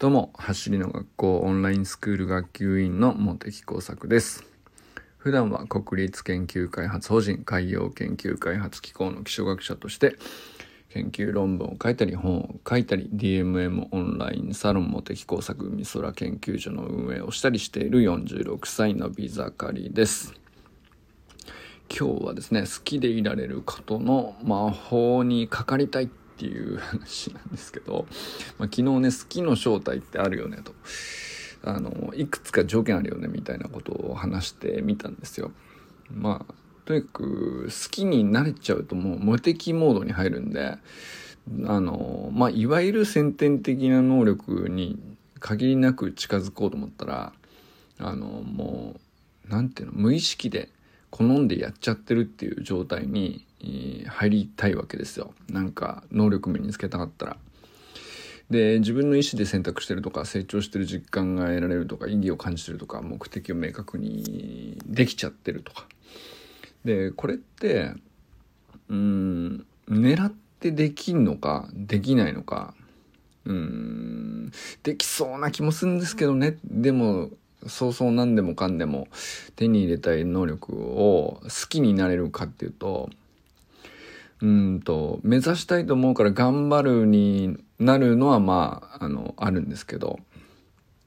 どうも、走りの学校オンラインスクール学級委員の茂木耕作です。普段は国立研究開発法人海洋研究開発機構の気象学者として、研究論文を書いたり本を書いたり DMM オンラインサロン茂木工作美空研究所の運営をしたりしている46歳のビザカリです。今日はですね、好きでいられることの魔法にかかりたいっていう話なんですけど、まあ、昨日ね好きの正体ってあるよねとあのいくつか条件あるよねみたいなことを話してみたんですよ。まあとにかく好きになれちゃうともう無敵モードに入るんであのまあいわゆる先天的な能力に限りなく近づこうと思ったらあのもう何ていうの無意識で好んでやっちゃってるっていう状態に入りたいわけですよ。なんか能力身につけたかったら。で自分の意思で選択してるとか成長してる実感が得られるとか意義を感じてるとか目的を明確にできちゃってるとか。でこれってうん狙ってできんのかできないのかうんできそうな気もするんですけどね。でもそうそう何でもかんでも手に入れたい能力を好きになれるかっていうとうんと、目指したいと思うから頑張るになるのはまあ、あの、あるんですけど、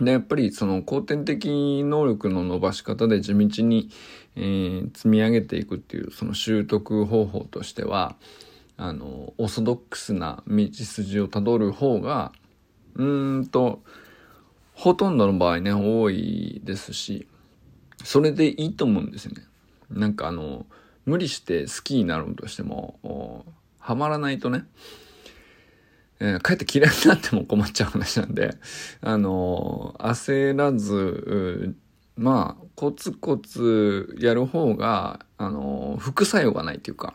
で、やっぱりその後天的能力の伸ばし方で地道に、えー、積み上げていくっていうその習得方法としては、あの、オーソドックスな道筋をたどる方が、うんと、ほとんどの場合ね、多いですし、それでいいと思うんですよね。なんかあの、無理して好きになろうとしてもハマらないとね、えー、かえって嫌いになっても困っちゃう話なんで あのー、焦らずまあコツコツやる方があのー、副作用がないっていうか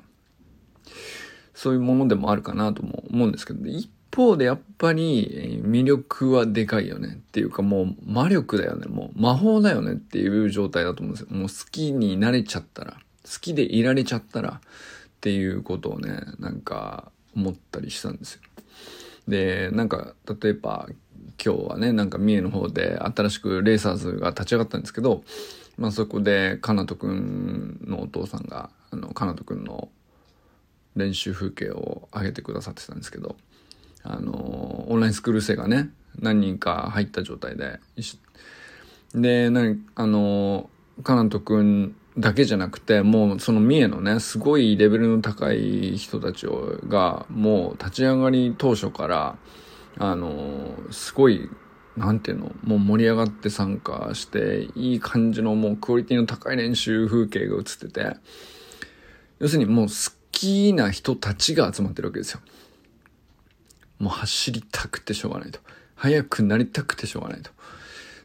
そういうものでもあるかなとも思うんですけど一方でやっぱり魅力はでかいよねっていうかもう魔力だよねもう魔法だよねっていう状態だと思うんですよ。もう好きになれちゃったら。好きでいられちゃったらっていうことをねなんか思ったりしたんですよ。でなんか例えば今日はねなんか三重の方で新しくレーサーズが立ち上がったんですけど、まあ、そこでかなとくんのお父さんがあのかなとくんの練習風景を上げてくださってたんですけどあのオンラインスクール生がね何人か入った状態でで何あのかなとくんだけじゃなくて、もうその三重のね、すごいレベルの高い人たちが、もう立ち上がり当初から、あの、すごい、なんていうの、もう盛り上がって参加して、いい感じのもうクオリティの高い練習風景が映ってて、要するにもう好きな人たちが集まってるわけですよ。もう走りたくてしょうがないと。速くなりたくてしょうがないと。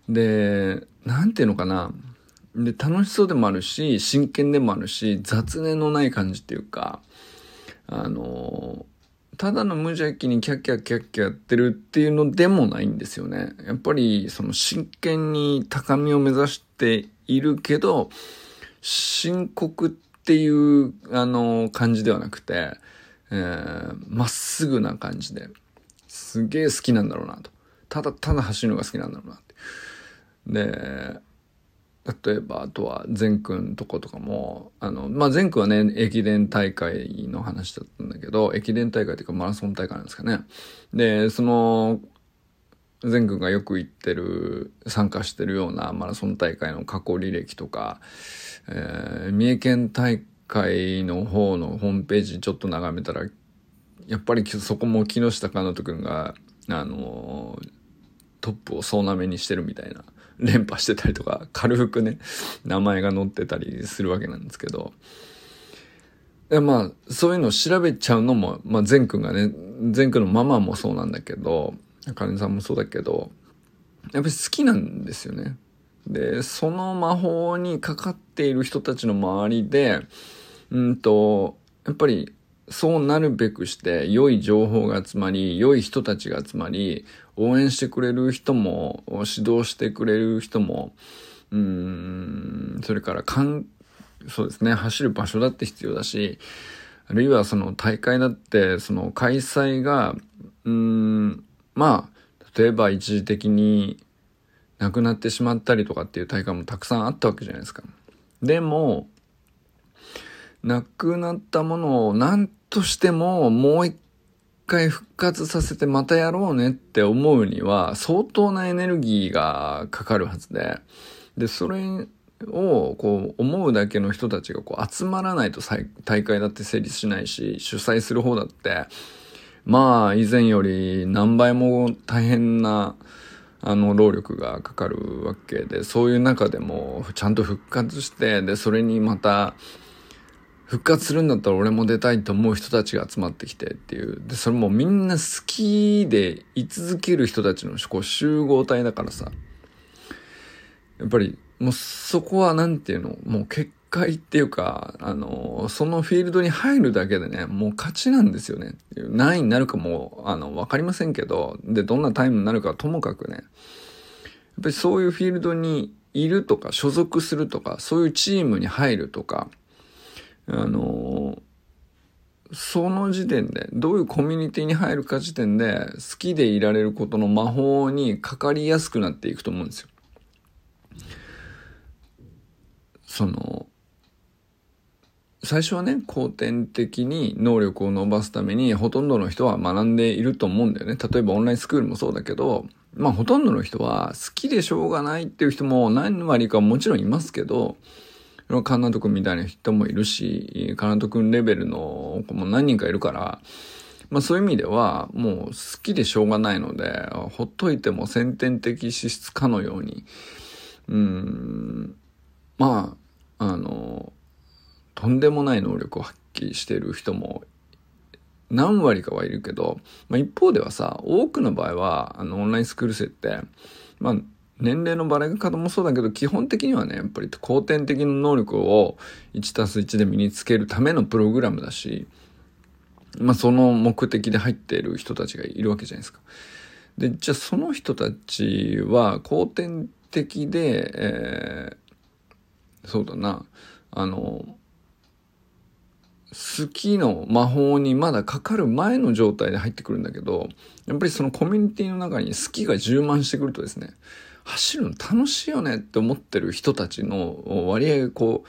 で、なんていうのかな。で、楽しそうでもあるし、真剣でもあるし、雑念のない感じっていうか、あの、ただの無邪気にキャッキャキャッキャやってるっていうのでもないんですよね。やっぱり、その真剣に高みを目指しているけど、深刻っていう、あの、感じではなくて、えー、まっすぐな感じで、すげえ好きなんだろうなと。ただただ走るのが好きなんだろうなって。で、例えばあとは善くんとことかもあのまあ善くんはね駅伝大会の話だったんだけど駅伝大会っていうかマラソン大会なんですかね。でその善くんがよく行ってる参加してるようなマラソン大会の過去履歴とか、えー、三重県大会の方のホームページちょっと眺めたらやっぱりそこも木下かなとくんがあのトップを総なめにしてるみたいな。連覇してたりとか、軽くね、名前が載ってたりするわけなんですけど、まあ、そういうのを調べちゃうのも、まあ、善くんがね、善くんのママもそうなんだけど、あかねさんもそうだけど、やっぱり好きなんですよね。で、その魔法にかかっている人たちの周りで、うんと、やっぱりそうなるべくして良い情報が集まり、良い人たちが集まり、応援してくれる人も、指導してくれる人も、うん、それからかん、そうですね、走る場所だって必要だし、あるいはその大会だって、その開催が、うん、まあ、例えば一時的に亡くなってしまったりとかっていう大会もたくさんあったわけじゃないですか。でも、亡くなったものを何としてももう一回復活させてまたやろうねって思うには相当なエネルギーがかかるはずで、で、それをこう思うだけの人たちがこう集まらないと大会だって成立しないし、主催する方だって、まあ以前より何倍も大変なあの労力がかかるわけで、そういう中でもちゃんと復活して、で、それにまた復活するんだったら俺も出たいと思う人たちが集まってきてっていう。で、それもみんな好きで居続ける人たちのこう集合体だからさ。やっぱりもうそこはなんていうの、もう結界っていうか、あの、そのフィールドに入るだけでね、もう勝ちなんですよね。何位になるかも、あの、わかりませんけど、で、どんなタイムになるかともかくね、やっぱりそういうフィールドにいるとか、所属するとか、そういうチームに入るとか、あの、その時点で、どういうコミュニティに入るか時点で、好きでいられることの魔法にかかりやすくなっていくと思うんですよ。その最初はね後天的に能力を伸ばすためにほとんどの人は学んでいると思うんだよね例えばオンラインスクールもそうだけどまあほとんどの人は好きでしょうがないっていう人も何割かもちろんいますけどカナト君みたいな人もいるしカナト君レベルの子も何人かいるからまあそういう意味ではもう好きでしょうがないのでほっといても先天的資質かのようにうんまああの、とんでもない能力を発揮している人も何割かはいるけど、まあ、一方ではさ、多くの場合は、あの、オンラインスクール生って、まあ、年齢のバラ方もそうだけど、基本的にはね、やっぱり後天的な能力を1たす1で身につけるためのプログラムだし、まあ、その目的で入っている人たちがいるわけじゃないですか。で、じゃあその人たちは後天的で、えーそうだな、あの、好きの魔法にまだかかる前の状態で入ってくるんだけど、やっぱりそのコミュニティの中に好きが充満してくるとですね、走るの楽しいよねって思ってる人たちの割合がこ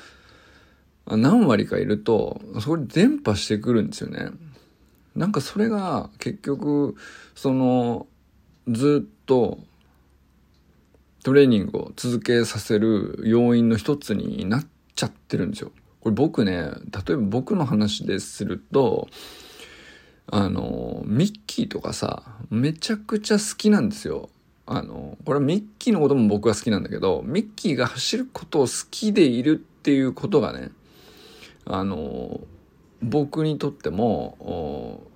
う、何割かいると、そこで伝播してくるんですよね。なんかそれが結局、その、ずっとトレーニングを続けさせる要因の一つになっちゃってるんですよ。これ僕ね、例えば僕の話ですると、あの、ミッキーとかさ、めちゃくちゃ好きなんですよ。あの、これミッキーのことも僕は好きなんだけど、ミッキーが走ることを好きでいるっていうことがね、あの、僕にとっても、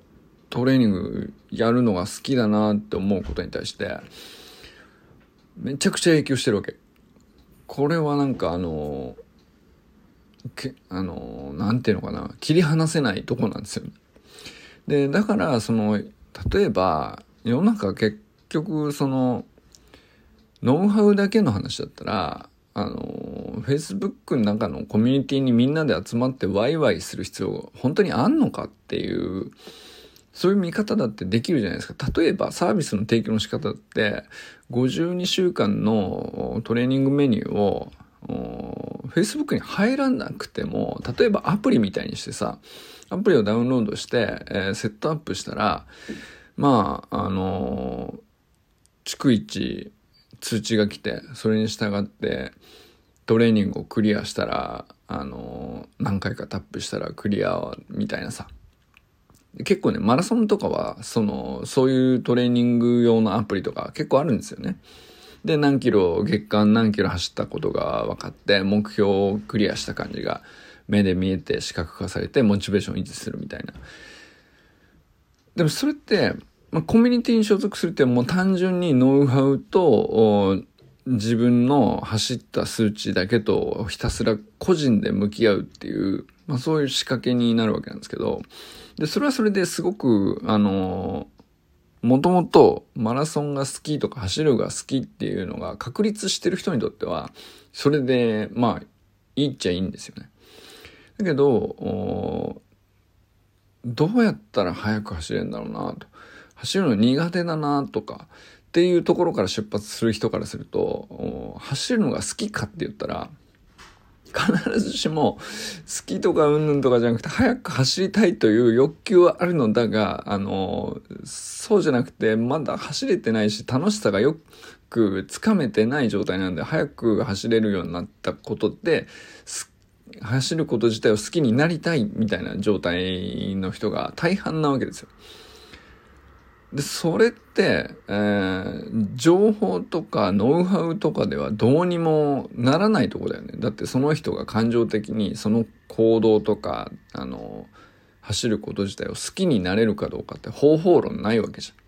トレーニングやるのが好きだなって思うことに対して、めちゃくちゃ影響してるわけ。これはなんかあの、けあの、なんていうのかな、切り離せないとこなんですよ。で、だから、その、例えば、世の中結局、その、ノウハウだけの話だったら、あの、Facebook の中のコミュニティにみんなで集まってワイワイする必要が、本当にあんのかっていうそういう見方だってできるじゃないですか。例えばサービスの提供の仕方って、52週間のトレーニングメニューを Facebook に入らなくても、例えばアプリみたいにしてさ、アプリをダウンロードして、えー、セットアップしたら、まあ、あのー、逐一通知が来て、それに従ってトレーニングをクリアしたら、あの、何回かタップしたらクリアみたいなさ、結構ね、マラソンとかは、その、そういうトレーニング用のアプリとか結構あるんですよね。で、何キロ、月間何キロ走ったことが分かって、目標をクリアした感じが目で見えて視覚化されて、モチベーションを維持するみたいな。でもそれって、まあ、コミュニティに所属するってもう単純にノウハウと自分の走った数値だけとひたすら個人で向き合うっていう、まあ、そういう仕掛けになるわけなんですけど、で、それはそれですごく、あの、もともとマラソンが好きとか走るが好きっていうのが確立してる人にとっては、それで、まあ、いいっちゃいいんですよね。だけど、どうやったら速く走れるんだろうなと。走るの苦手だなとか、っていうところから出発する人からすると、走るのが好きかって言ったら、必ずしも好きとかうんぬんとかじゃなくて早く走りたいという欲求はあるのだが、あの、そうじゃなくてまだ走れてないし楽しさがよくつかめてない状態なんで早く走れるようになったことで、走ること自体を好きになりたいみたいな状態の人が大半なわけですよ。で、それって、えー、情報とかノウハウとかではどうにもならないとこだよね。だってその人が感情的にその行動とか、あの、走ること自体を好きになれるかどうかって方法論ないわけじゃん。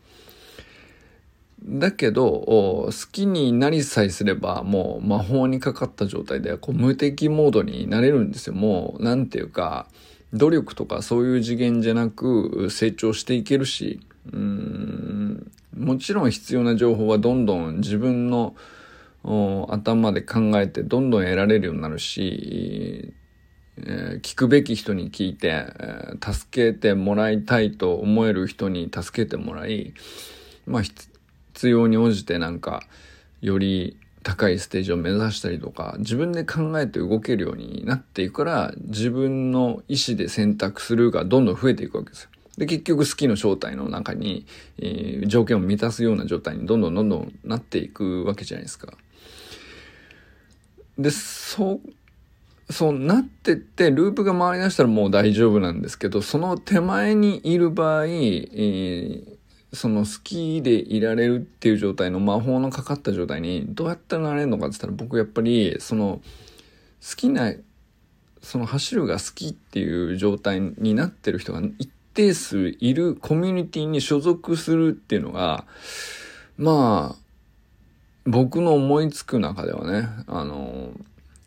だけど、好きになりさえすれば、もう魔法にかかった状態で、こう無敵モードになれるんですよ。もう、なんていうか、努力とかそういう次元じゃなく成長していけるし、うんもちろん必要な情報はどんどん自分の頭で考えてどんどん得られるようになるし、えー、聞くべき人に聞いて、えー、助けてもらいたいと思える人に助けてもらい、まあ、必要に応じてなんかより高いステージを目指したりとか自分で考えて動けるようになっていくから自分の意思で選択するがどんどん増えていくわけですよ。で、結局好きの正体の中に、えー、条件を満たすような状態にどんどんどんどんなっていくわけじゃないですか。で、そう、そうなってって、ループが回り出したらもう大丈夫なんですけど、その手前にいる場合、えー、その好きでいられるっていう状態の魔法のかかった状態にどうやったらなれるのかって言ったら僕やっぱりその好きなその走るが好きっていう状態になってる人が一定数いるコミュニティに所属するっていうのが、まあ、僕の思いつく中ではね、あの、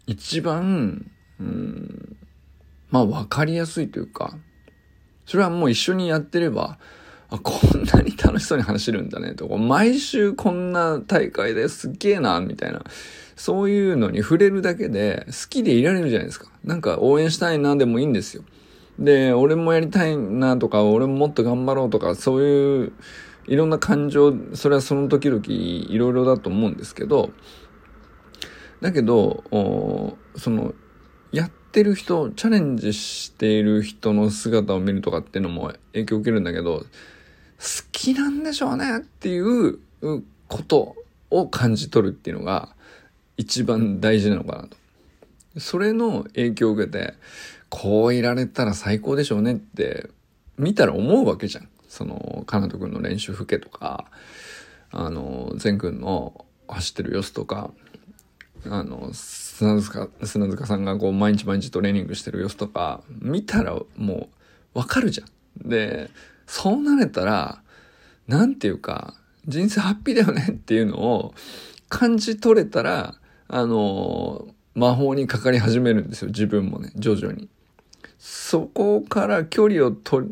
一番、うん、まあ分かりやすいというか、それはもう一緒にやってれば、あ、こんなに楽しそうに走るんだねとか、毎週こんな大会ですっげえな、みたいな。そういうのに触れるだけで好きでいられるじゃないですか。なんか応援したいなでもいいんですよ。で、俺もやりたいなとか、俺ももっと頑張ろうとか、そういういろんな感情、それはその時々いろいろだと思うんですけど、だけど、その、やってる人、チャレンジしている人の姿を見るとかっていうのも影響を受けるんだけど、好きなんでしょうねっていうことを感じ取るっていうのが一番大事なのかなと。それの影響を受けて、こういられたら最高でしょうねって見たら思うわけじゃん。その、かなとくんの練習風景とか、あの、善くんの走ってる様子とか、あの、砂塚、砂塚さんがこう毎日毎日トレーニングしてる様子とか、見たらもうわかるじゃん。で、そうなれたら、なんていうか、人生ハッピーだよねっていうのを感じ取れたら、あの、魔法にかかり始めるんですよ、自分もね、徐々に。そこから距離を取っ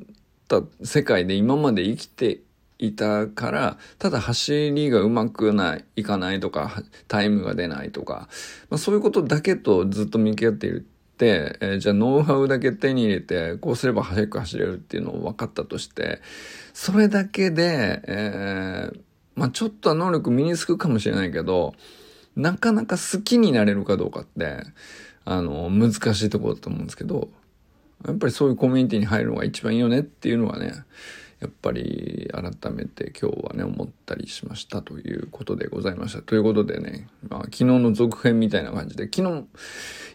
た世界で今まで生きていたから、ただ走りがうまくない、いかないとか、タイムが出ないとか、まあ、そういうことだけとずっと向き合っている、えー、じゃあノウハウだけ手に入れて、こうすれば早く走れるっていうのを分かったとして、それだけで、えー、まあちょっとは能力身につくかもしれないけど、なかなか好きになれるかどうかって、あの、難しいところだと思うんですけど、やっぱりそういうコミュニティに入るのが一番いいよねっていうのはね、やっぱり改めて今日はね、思ったりしましたということでございました。ということでね、まあ、昨日の続編みたいな感じで、昨日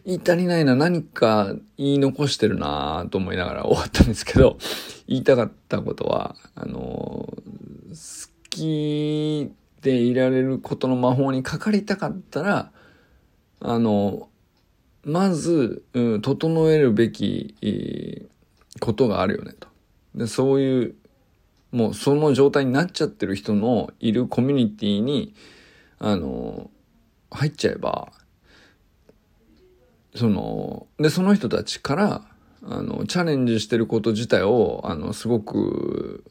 言い足りないな、何か言い残してるなと思いながら終わったんですけど、言いたかったことは、あの、好きでいられることの魔法にかかりたかったら、あの、まず、うん、整えるべき、ことがあるよねと。で、そういう、もうその状態になっちゃってる人のいるコミュニティに、あの、入っちゃえば、その、で、その人たちから、あの、チャレンジしてること自体を、あの、すごく、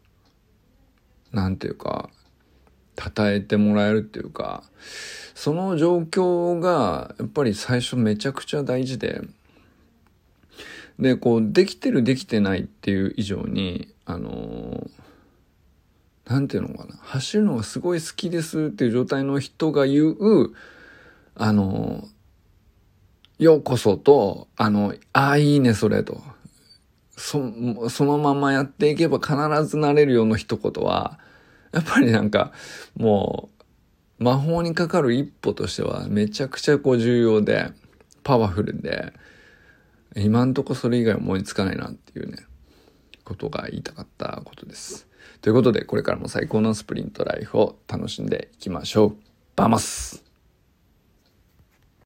なんていうか、称えてもらえるっていうか、その状況がやっぱり最初めちゃくちゃ大事で、で、こう、できてるできてないっていう以上に、あのなんていうのかな、走るのがすごい好きですっていう状態の人が言う、あの、ようこそと、あの、ああ、いいね、それと。そ、そのままやっていけば必ずなれるような一言は、やっぱりなんか、もう、魔法にかかる一歩としてはめちゃくちゃこう重要で、パワフルで、今んとこそれ以外思いつかないなっていうね、ことが言いたかったことです。ということで、これからも最高のスプリントライフを楽しんでいきましょう。バマス